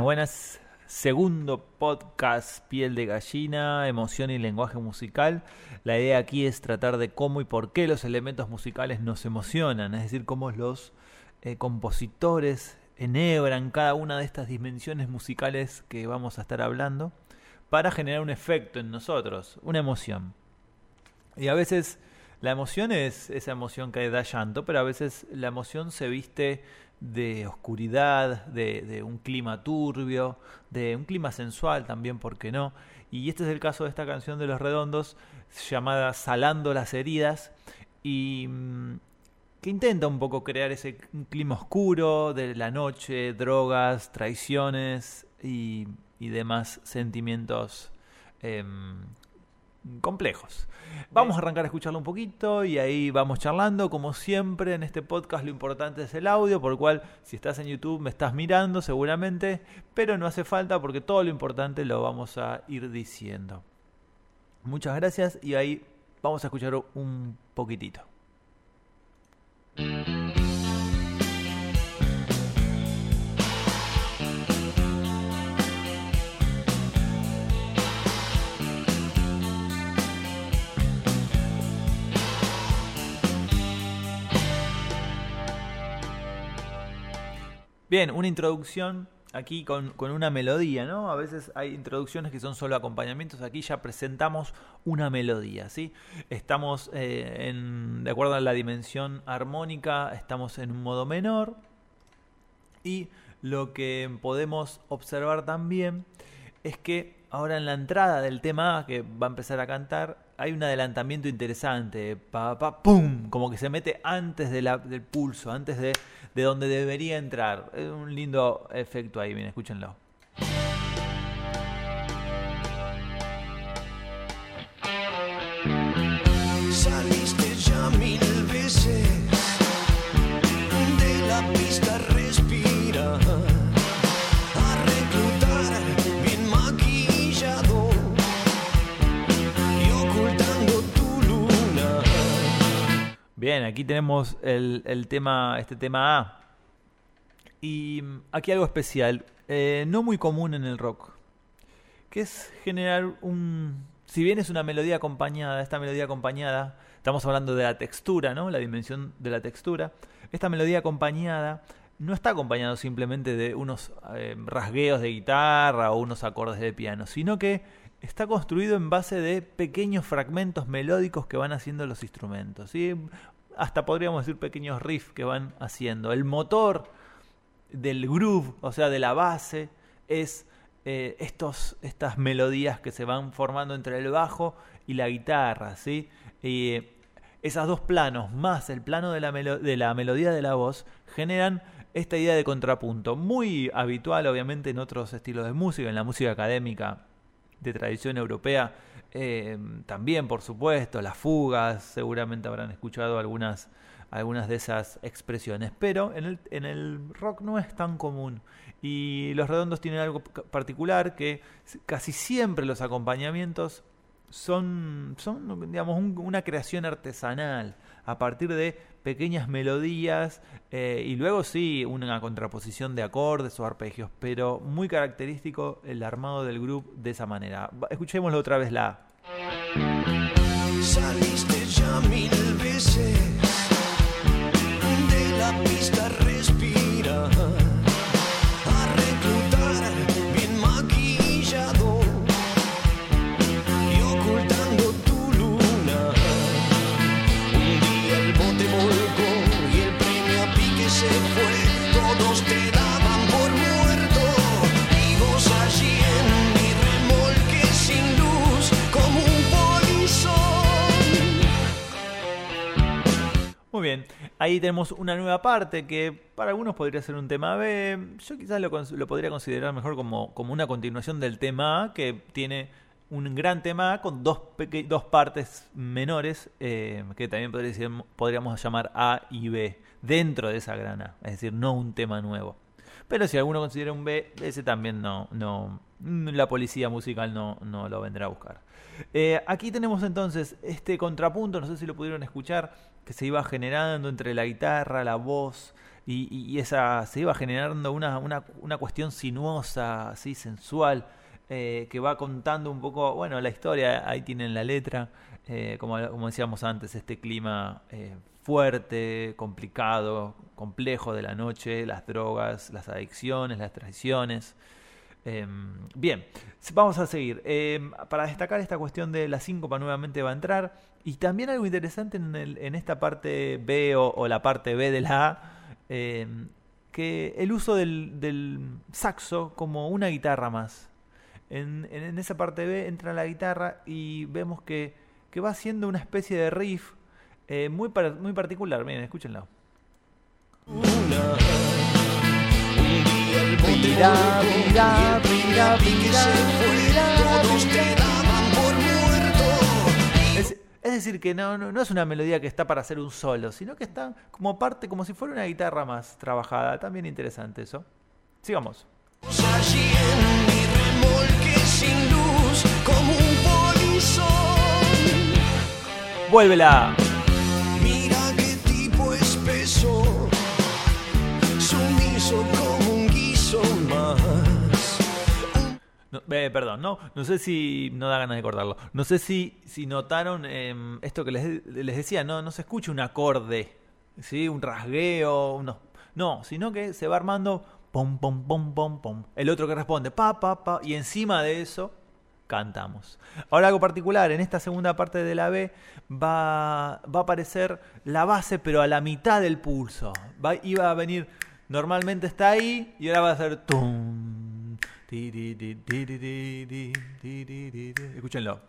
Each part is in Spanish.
Buenas. Segundo podcast Piel de Gallina, Emoción y Lenguaje Musical. La idea aquí es tratar de cómo y por qué los elementos musicales nos emocionan, es decir, cómo los eh, compositores enhebran cada una de estas dimensiones musicales que vamos a estar hablando para generar un efecto en nosotros, una emoción. Y a veces la emoción es esa emoción que da llanto, pero a veces la emoción se viste de oscuridad, de, un clima turbio, de un clima sensual también, ¿por qué no? Y este es el caso de esta canción de Los Redondos llamada Salando las heridas y mm, que intenta un poco crear ese clima oscuro de la noche, drogas, traiciones y, demás sentimientos em, complejos. Vamos a arrancar a escucharlo un poquito y ahí vamos charlando. Como siempre en este podcast lo importante es el audio, por lo cual si estás en YouTube me estás mirando seguramente, pero no hace falta porque todo lo importante lo vamos a ir diciendo. Muchas gracias y ahí vamos a escuchar un poquitito. Bien, una introducción aquí con, una melodía, ¿no? A veces hay introducciones que son solo acompañamientos, aquí ya presentamos una melodía, ¿sí? Estamos eh, de acuerdo a la dimensión armónica, estamos en un modo menor y lo que podemos observar también es que ahora en la entrada del tema que va a empezar a cantar, hay un adelantamiento interesante, pa, pa, pum, como que se mete antes del pulso, antes de, de donde debería entrar. Es un lindo efecto ahí, bien, escúchenlo. Bien, aquí tenemos el, tema, este tema A. Y aquí algo especial, eh, no muy común en el rock, que es generar un... Si bien es una melodía acompañada, esta melodía acompañada, estamos hablando de la textura, ¿no? La dimensión de la textura. Esta melodía acompañada no está acompañado simplemente de unos eh, rasgueos de guitarra o unos acordes de piano, sino que está construido en base de pequeños fragmentos melódicos que van haciendo los instrumentos. ¿sí? Hasta podríamos decir pequeños riffs que van haciendo. El motor del groove, o sea, de la base, es eh, estos, estas melodías que se van formando entre el bajo y la guitarra, ¿sí? Y esos dos planos, más el plano de la, de la melodía de la voz, generan esta idea de contrapunto, muy habitual obviamente en otros estilos de música, en la música académica de tradición europea, eh, también, por supuesto, las fugas, seguramente habrán escuchado algunas, algunas de esas expresiones, pero en el, en el rock no es tan común. Y los redondos tienen algo particular que casi siempre los acompañamientos son, son digamos, una creación artesanal a partir de pequeñas melodías eh, y luego sí una contraposición de acordes o arpegios, pero muy característico el armado del grupo de esa manera. Escuchémoslo otra vez la. Saliste ya mil veces bien, ahí tenemos una nueva parte que para algunos podría ser un tema B. Yo quizás lo, podría considerar mejor como, como, una continuación del tema A, que tiene un gran tema con dos, dos partes menores, eh, que también podríamos llamar A y B, dentro de esa gran A, es decir, no un tema nuevo. Pero si alguno considera un B, ese también no, no la policía musical no, no lo vendrá a buscar. Eh, aquí tenemos entonces este contrapunto, no sé si lo pudieron escuchar, que se iba generando entre la guitarra, la voz, y, esa se iba generando una, una, una cuestión sinuosa, así sensual, eh, que va contando un poco, bueno, la historia, ahí tienen la letra, eh, como, decíamos antes, este clima eh, fuerte, complicado, complejo de la noche, las drogas, las adicciones, las traiciones. Em, bien, vamos a seguir. Em, para destacar esta cuestión de la síncopa nuevamente va a entrar. Y también algo interesante en, esta parte B o, la parte B de la A, em, que el uso del, saxo como una guitarra más. En, esa parte B entra la guitarra y vemos que, que va haciendo una especie de riff eh, muy, muy particular. Miren, escúchenlo. Es, decir, que no, no, es una melodía que está para hacer un solo, sino que está como parte, como si fuera una guitarra más trabajada. También interesante eso. Sigamos. Vuélvela. Eh, perdón, no, no sé si no da ganas de cortarlo. No sé si, si notaron em, esto que les, les, decía, no, no se escucha un acorde, ¿sí? un rasgueo, no, no, sino que se va armando pom pom pom pom pom. El otro que responde pa pa pa y encima de eso cantamos. Ahora algo particular, en esta segunda parte de la B va, va a aparecer la base pero a la mitad del pulso. Va, iba a venir, normalmente está ahí y ahora va a ser tum Escúchenlo.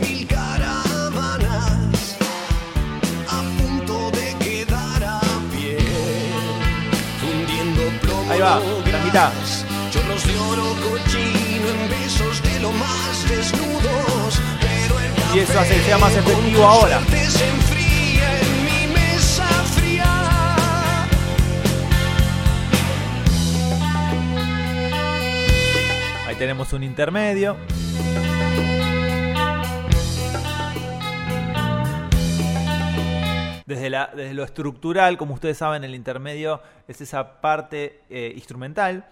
Mil caravanas a punto de quedar a pie, fundiendo plomo. Ahí va, la mitad. Chorros de oro cochino en besos de lo más desnudos, pero el y eso hace que sea más efectivo ahora. Tenemos un intermedio. Desde, lo estructural, como ustedes saben, el intermedio es esa parte eh, instrumental,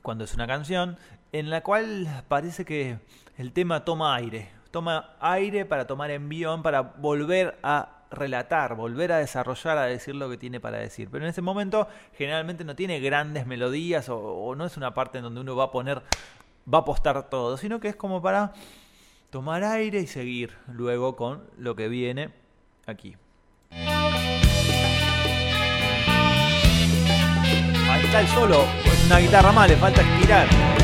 cuando es una canción, en la cual parece que el tema toma aire. Toma aire para tomar envión, para volver a relatar, volver a desarrollar, a decir lo que tiene para decir. Pero en ese momento generalmente no tiene grandes melodías o no es una parte en donde uno va a poner va a apostar todo, sino que es como para tomar aire y seguir luego con lo que viene aquí. Ahí está el solo, es una guitarra más, le falta estirar.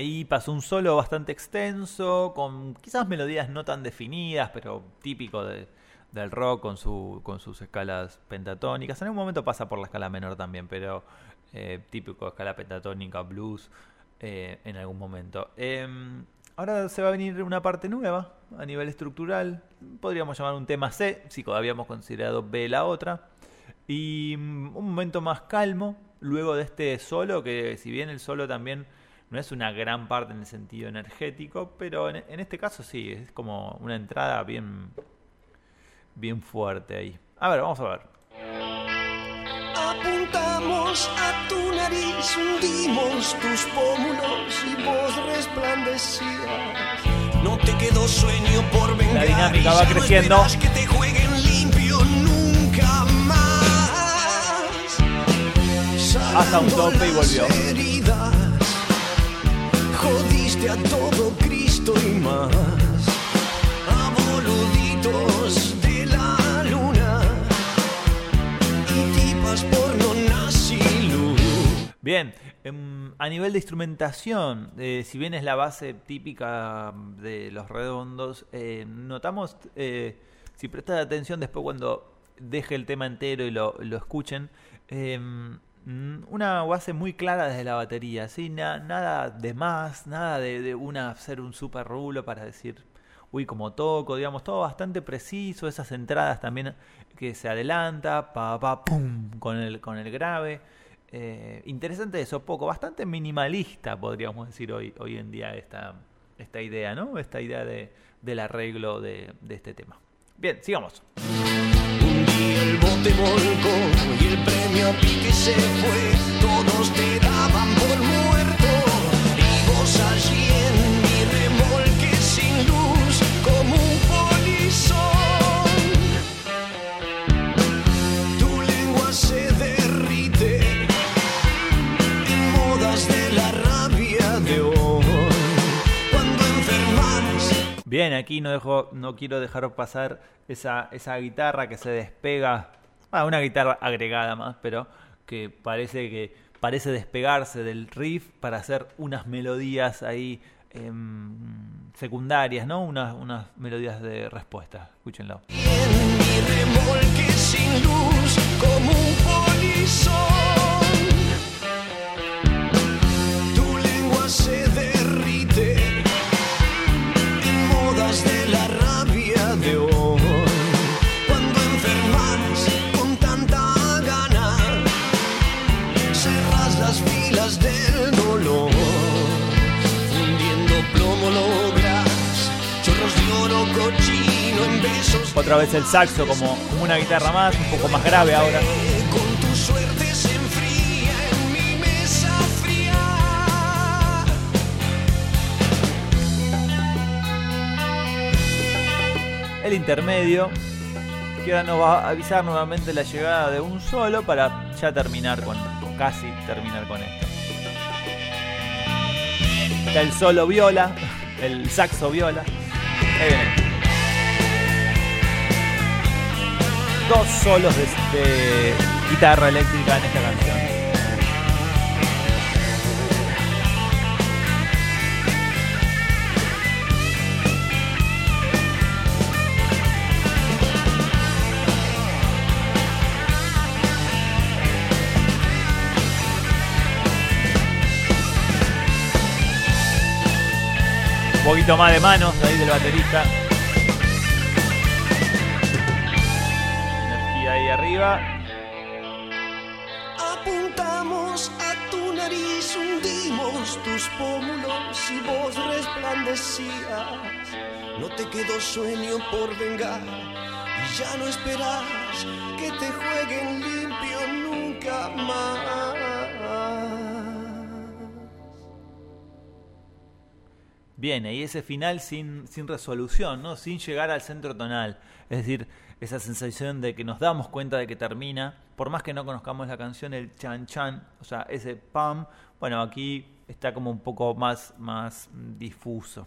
Ahí pasó un solo bastante extenso, con quizás melodías no tan definidas, pero típico del rock con, su, con sus escalas pentatónicas. En algún momento pasa por la escala menor también, pero eh, típico de escala pentatónica, blues, eh, en algún momento. Em, ahora se va a venir una parte nueva a nivel estructural. Podríamos llamar un tema C, si habíamos considerado B la otra. Y mm, un momento más calmo, luego de este solo, que si bien el solo también no es una gran parte en el sentido energético, pero en, este caso sí, es como una entrada bien, bien fuerte ahí. A ver, vamos a ver. Apuntamos a tu nariz, hundimos tus pómulos y vos resplandecías. No te quedó sueño por vengar. La dinámica va creciendo. que te jueguen limpio nunca más. Hasta un tope y volvió a todo Cristo y más. A de la luna y tipas porno nazi Bien, em, a nivel de instrumentación, eh, si bien es la base típica de los redondos, eh, notamos, eh, si prestas atención después cuando deje el tema entero y lo, lo escuchen, em, una base muy clara desde la batería, ¿sí? nada de más, nada de, una, hacer un super rulo para decir, uy, como toco, digamos, todo bastante preciso, esas entradas también que se adelanta, pa, pa, pum, con el, con el grave. Eh, interesante eso, poco, bastante minimalista podríamos decir hoy, hoy en día esta, esta idea, ¿no? Esta idea de, del arreglo de, este tema. Bien, sigamos. Un día el bote y el premio se fue. Todos te daban por muerto y vos allí en mi remolque sin luz como un polizón. Tu lengua se derrite en modas de la rabia de hoy. Cuando enfermas Bien, aquí no, dejo, no quiero dejar pasar esa, esa guitarra que se despega, ah, una guitarra agregada más, pero que parece que parece despegarse del riff para hacer unas melodías ahí em, secundarias, ¿no? Unas, unas melodías de respuesta. Escúchenlo. en mi remolque sin luz como un polizón. Otra vez el saxo como, una guitarra más, un poco más grave ahora. con. El intermedio, que ahora nos va a avisar nuevamente la llegada de un solo para ya terminar con, o casi terminar con esto. El solo viola, el saxo viola. Ahí viene. Dos solos de, guitarra eléctrica en esta canción. Un poquito más de manos ahí del baterista. Arriba. Apuntamos a tu nariz, hundimos tus pómulos y vos resplandecías. No te quedó sueño por vengar y ya no esperas que te jueguen limpio nunca más. Bien, y ese final sin, sin resolución, ¿no? Sin llegar al centro tonal. Es decir, esa sensación de que nos damos cuenta de que termina, por más que no conozcamos la canción, el chan chan, o sea, ese pam, bueno, aquí está como un poco más, más difuso.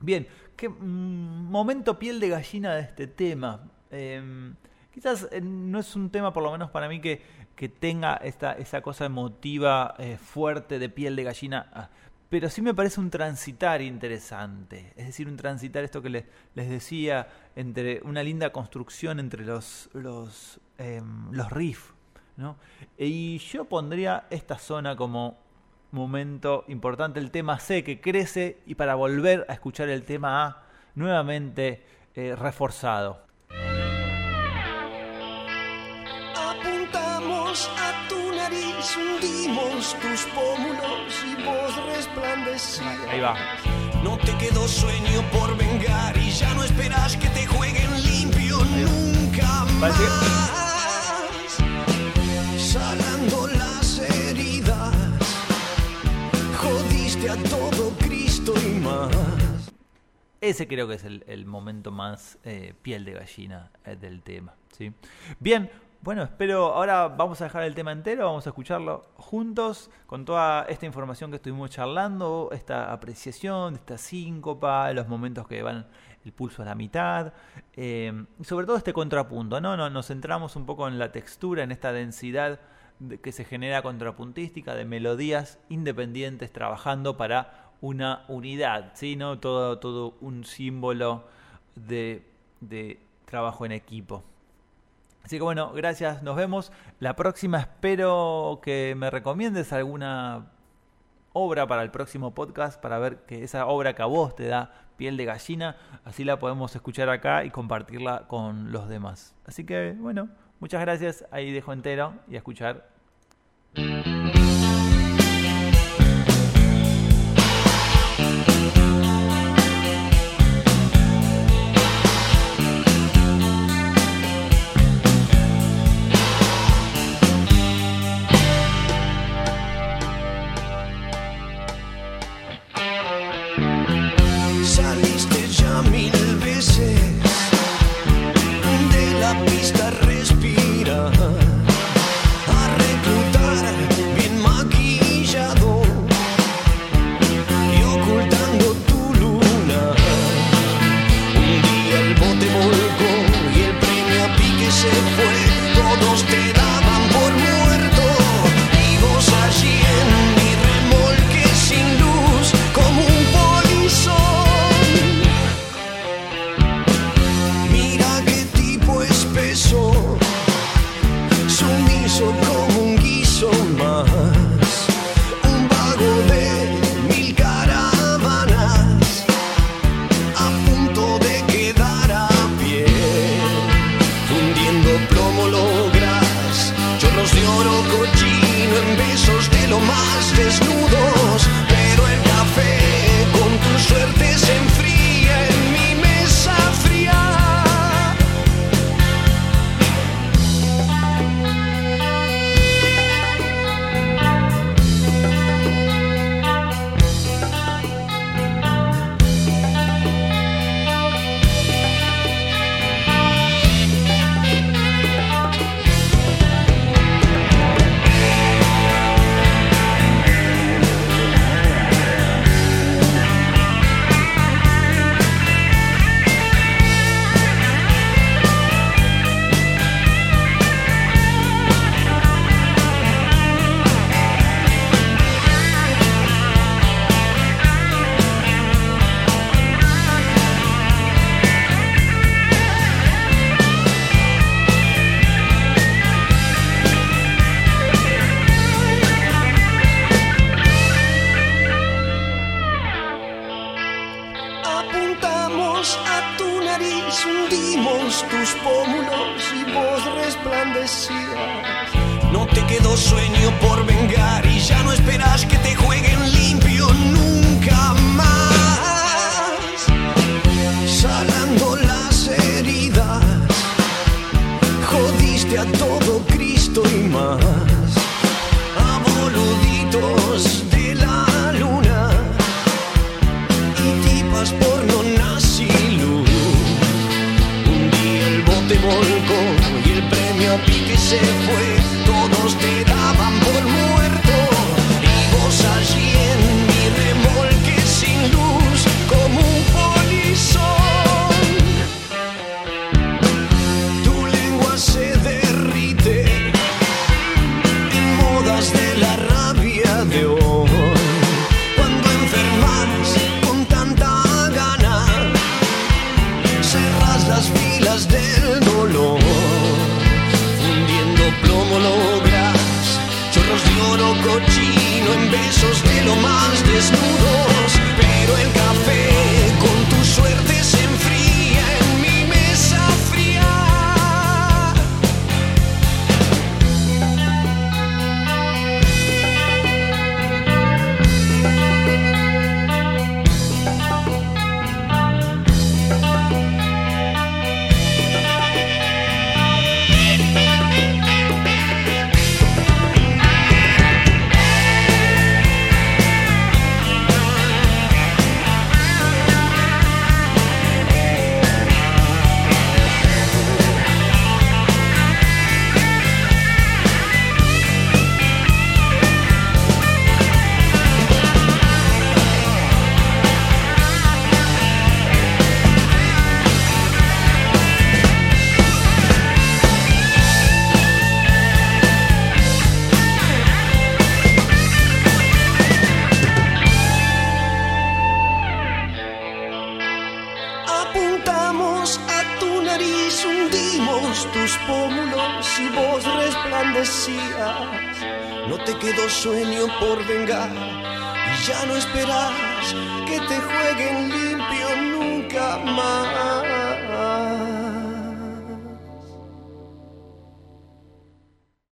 Bien, qué mm, momento piel de gallina de este tema. Eh, quizás eh, no es un tema, por lo menos para mí, que, que tenga esta, esa cosa emotiva eh, fuerte de piel de gallina. ah, pero sí me parece un transitar interesante. Es decir, un transitar, esto que le- les decía, entre una linda construcción entre los, los, em, los riffs. ¿no? Y yo pondría esta zona como momento importante, el tema C que crece y para volver a escuchar el tema A nuevamente eh, reforzado. Apuntamos a hundimos tus pómulos y vos resplandecías. Ahí va. No te quedó sueño por vengar y ya no esperas que te jueguen limpio nunca más. Sanando las heridas, jodiste a todo Cristo y más. Ese creo que es el, el momento más eh, piel de gallina eh, del tema. ¿sí? Bien, bueno, espero, ahora vamos a dejar el tema entero, vamos a escucharlo juntos con toda esta información que estuvimos charlando, esta apreciación, esta síncopa, los momentos que van el pulso a la mitad, eh, y sobre todo este contrapunto, ¿no? Nos centramos un poco en la textura, en esta densidad que se genera contrapuntística de melodías independientes trabajando para una unidad, ¿sí? ¿No? Todo, todo un símbolo de, de trabajo en equipo. Así que bueno, gracias, nos vemos. La próxima espero que me recomiendes alguna obra para el próximo podcast, para ver que esa obra que a vos te da piel de gallina, así la podemos escuchar acá y compartirla con los demás. Así que bueno, muchas gracias, ahí dejo entero y a escuchar. y vos resplandecías. No te quedó sueño por vengar y ya no esperas que te. te jueguen limpio nunca más.